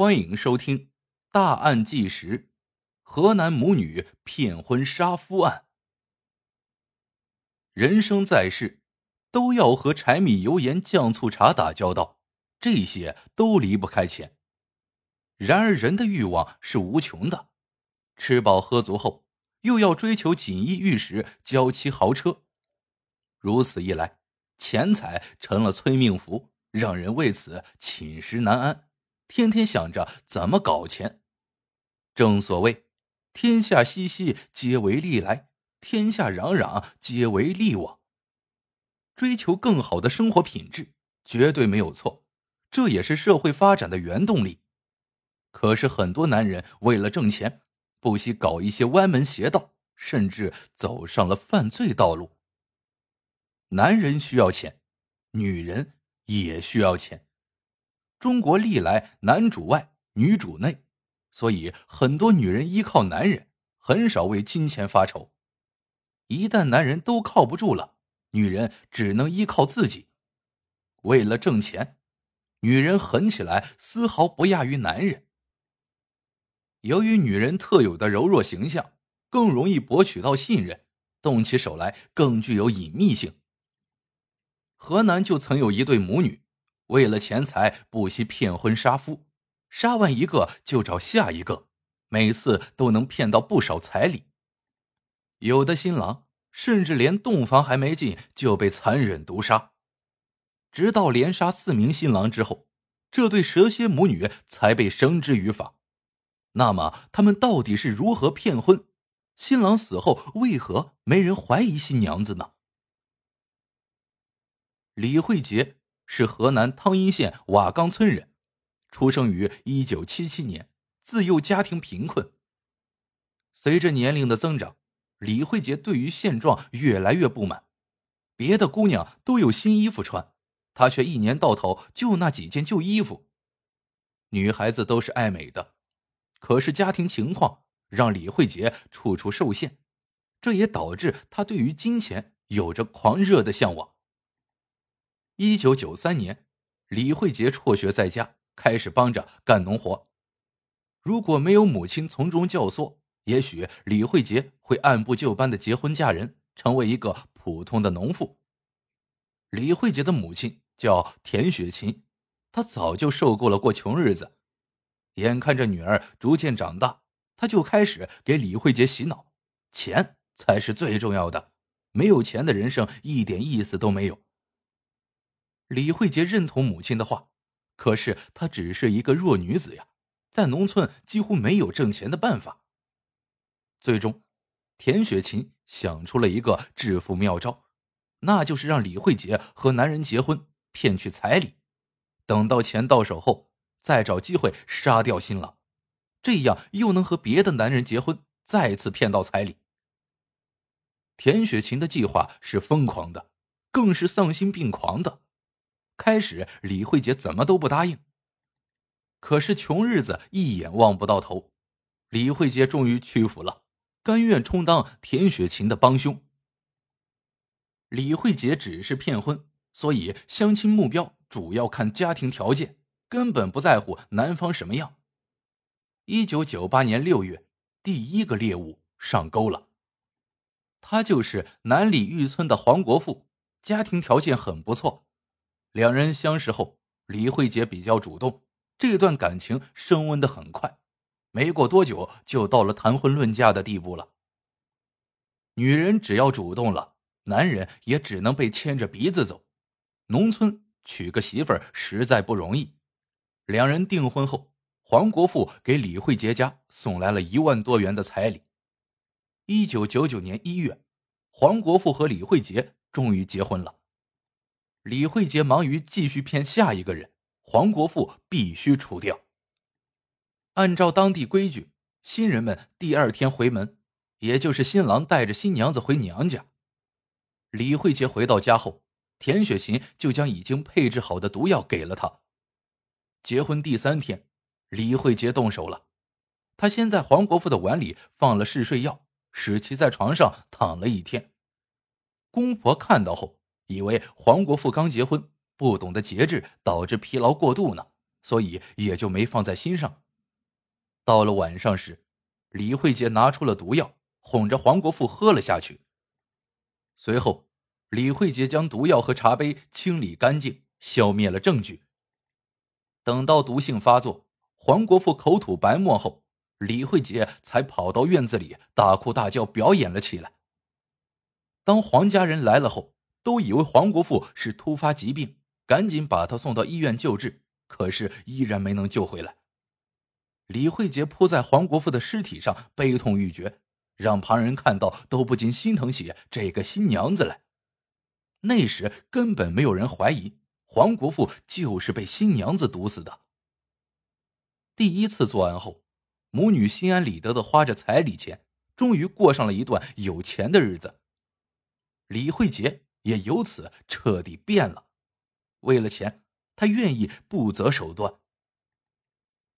欢迎收听《大案纪实：河南母女骗婚杀夫案》。人生在世，都要和柴米油盐酱醋茶打交道，这些都离不开钱。然而，人的欲望是无穷的，吃饱喝足后，又要追求锦衣玉食、娇妻豪车。如此一来，钱财成了催命符，让人为此寝食难安。天天想着怎么搞钱，正所谓“天下熙熙，皆为利来；天下攘攘，皆为利往。”追求更好的生活品质绝对没有错，这也是社会发展的原动力。可是很多男人为了挣钱，不惜搞一些歪门邪道，甚至走上了犯罪道路。男人需要钱，女人也需要钱。中国历来男主外女主内，所以很多女人依靠男人，很少为金钱发愁。一旦男人都靠不住了，女人只能依靠自己。为了挣钱，女人狠起来丝毫不亚于男人。由于女人特有的柔弱形象，更容易博取到信任，动起手来更具有隐秘性。河南就曾有一对母女。为了钱财，不惜骗婚杀夫，杀完一个就找下一个，每次都能骗到不少彩礼。有的新郎甚至连洞房还没进就被残忍毒杀。直到连杀四名新郎之后，这对蛇蝎母女才被绳之于法。那么，他们到底是如何骗婚？新郎死后为何没人怀疑新娘子呢？李慧杰。是河南汤阴县瓦岗村人，出生于一九七七年，自幼家庭贫困。随着年龄的增长，李慧杰对于现状越来越不满。别的姑娘都有新衣服穿，她却一年到头就那几件旧衣服。女孩子都是爱美的，可是家庭情况让李慧杰处处受限，这也导致她对于金钱有着狂热的向往。一九九三年，李慧杰辍学在家，开始帮着干农活。如果没有母亲从中教唆，也许李慧杰会按部就班的结婚嫁人，成为一个普通的农妇。李慧杰的母亲叫田雪琴，她早就受够了过穷日子，眼看着女儿逐渐长大，她就开始给李慧杰洗脑：钱才是最重要的，没有钱的人生一点意思都没有。李慧杰认同母亲的话，可是她只是一个弱女子呀，在农村几乎没有挣钱的办法。最终，田雪琴想出了一个致富妙招，那就是让李慧杰和男人结婚，骗取彩礼，等到钱到手后，再找机会杀掉新郎，这样又能和别的男人结婚，再次骗到彩礼。田雪琴的计划是疯狂的，更是丧心病狂的。开始，李慧杰怎么都不答应。可是穷日子一眼望不到头，李慧杰终于屈服了，甘愿充当田雪琴的帮凶。李慧杰只是骗婚，所以相亲目标主要看家庭条件，根本不在乎男方什么样。一九九八年六月，第一个猎物上钩了，他就是南里峪村的黄国富，家庭条件很不错。两人相识后，李慧杰比较主动，这段感情升温的很快，没过多久就到了谈婚论嫁的地步了。女人只要主动了，男人也只能被牵着鼻子走。农村娶个媳妇儿实在不容易。两人订婚后，黄国富给李慧杰家送来了一万多元的彩礼。一九九九年一月，黄国富和李慧杰终于结婚了。李慧杰忙于继续骗下一个人，黄国富必须除掉。按照当地规矩，新人们第二天回门，也就是新郎带着新娘子回娘家。李慧杰回到家后，田雪琴就将已经配置好的毒药给了他。结婚第三天，李慧杰动手了，他先在黄国富的碗里放了嗜睡药，使其在床上躺了一天。公婆看到后。以为黄国富刚结婚，不懂得节制，导致疲劳过度呢，所以也就没放在心上。到了晚上时，李慧杰拿出了毒药，哄着黄国富喝了下去。随后，李慧杰将毒药和茶杯清理干净，消灭了证据。等到毒性发作，黄国富口吐白沫后，李慧杰才跑到院子里大哭大叫，表演了起来。当黄家人来了后，都以为黄国富是突发疾病，赶紧把他送到医院救治，可是依然没能救回来。李慧杰扑在黄国富的尸体上，悲痛欲绝，让旁人看到都不禁心疼起这个新娘子来。那时根本没有人怀疑黄国富就是被新娘子毒死的。第一次作案后，母女心安理得的花着彩礼钱，终于过上了一段有钱的日子。李慧杰也由此彻底变了，为了钱，他愿意不择手段。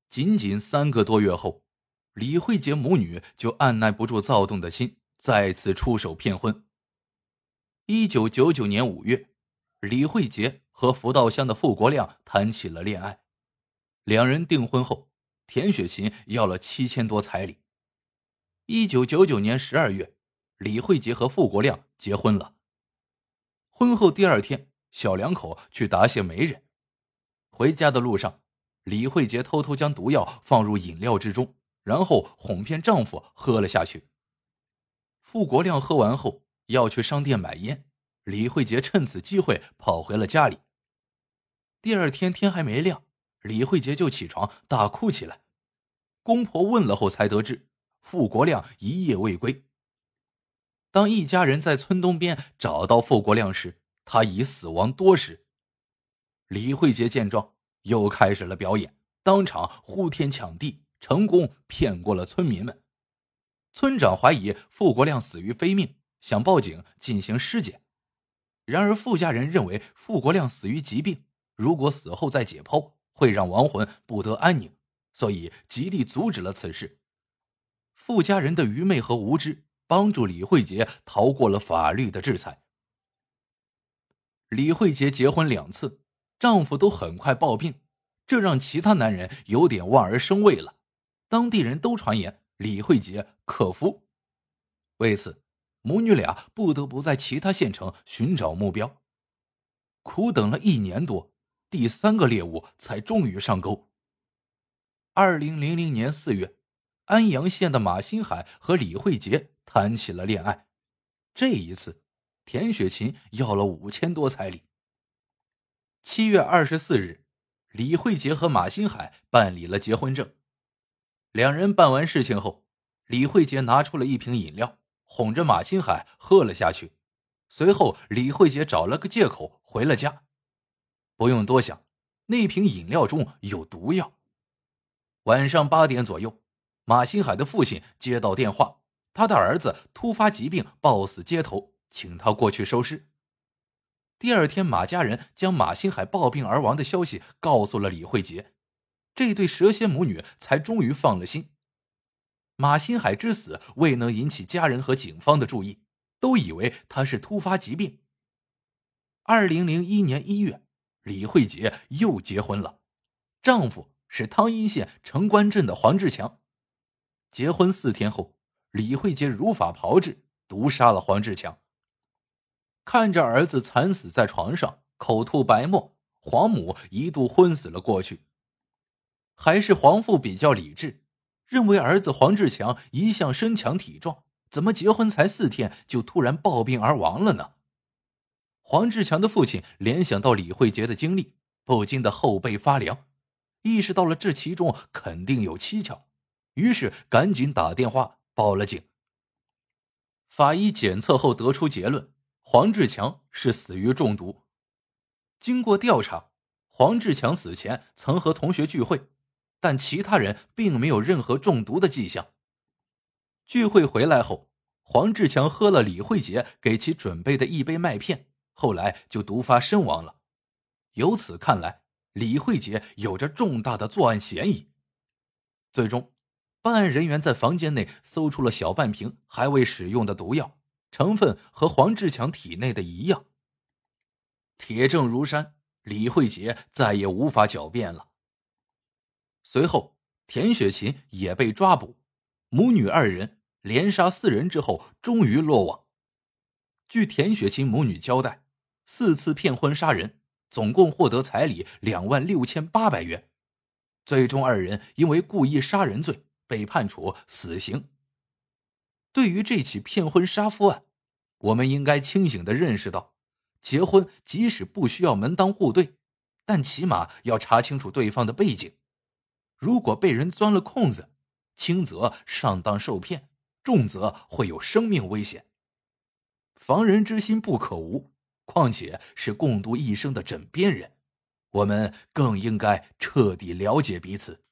仅仅三个多月后，李慧杰母女就按耐不住躁动的心，再次出手骗婚。一九九九年五月，李慧杰和福道乡的傅国亮谈起了恋爱。两人订婚后，田雪琴要了七千多彩礼。一九九九年十二月，李慧杰和傅国亮结婚了。婚后第二天，小两口去答谢媒人，回家的路上。李慧杰偷偷将毒药放入饮料之中，然后哄骗丈夫喝了下去。傅国亮喝完后要去商店买烟，李慧杰趁此机会跑回了家里。第二天天还没亮，李慧杰就起床大哭起来。公婆问了后才得知，傅国亮一夜未归。当一家人在村东边找到傅国亮时，他已死亡多时。李慧杰见状。又开始了表演，当场呼天抢地，成功骗过了村民们。村长怀疑傅国亮死于非命，想报警进行尸检。然而傅家人认为傅国亮死于疾病，如果死后再解剖，会让亡魂不得安宁，所以极力阻止了此事。傅家人的愚昧和无知，帮助李慧杰逃过了法律的制裁。李慧杰结婚两次。丈夫都很快暴病，这让其他男人有点望而生畏了。当地人都传言李慧杰克夫，为此母女俩不得不在其他县城寻找目标。苦等了一年多，第三个猎物才终于上钩。二零零零年四月，安阳县的马新海和李慧杰谈起了恋爱。这一次，田雪琴要了五千多彩礼。七月二十四日，李慧杰和马新海办理了结婚证。两人办完事情后，李慧杰拿出了一瓶饮料，哄着马新海喝了下去。随后，李慧杰找了个借口回了家。不用多想，那瓶饮料中有毒药。晚上八点左右，马新海的父亲接到电话，他的儿子突发疾病暴死街头，请他过去收尸。第二天，马家人将马新海暴病而亡的消息告诉了李慧杰，这对蛇蝎母女才终于放了心。马新海之死未能引起家人和警方的注意，都以为他是突发疾病。二零零一年一月，李慧杰又结婚了，丈夫是汤阴县城关镇的黄志强。结婚四天后，李慧杰如法炮制，毒杀了黄志强。看着儿子惨死在床上，口吐白沫，黄母一度昏死了过去。还是黄父比较理智，认为儿子黄志强一向身强体壮，怎么结婚才四天就突然暴病而亡了呢？黄志强的父亲联想到李慧杰的经历，不禁的后背发凉，意识到了这其中肯定有蹊跷，于是赶紧打电话报了警。法医检测后得出结论。黄志强是死于中毒。经过调查，黄志强死前曾和同学聚会，但其他人并没有任何中毒的迹象。聚会回来后，黄志强喝了李慧杰给其准备的一杯麦片，后来就毒发身亡了。由此看来，李慧杰有着重大的作案嫌疑。最终，办案人员在房间内搜出了小半瓶还未使用的毒药。成分和黄志强体内的一样，铁证如山，李慧杰再也无法狡辩了。随后，田雪琴也被抓捕，母女二人连杀四人之后，终于落网。据田雪琴母女交代，四次骗婚杀人，总共获得彩礼两万六千八百元。最终，二人因为故意杀人罪被判处死刑。对于这起骗婚杀夫案，我们应该清醒的认识到，结婚即使不需要门当户对，但起码要查清楚对方的背景。如果被人钻了空子，轻则上当受骗，重则会有生命危险。防人之心不可无，况且是共度一生的枕边人，我们更应该彻底了解彼此。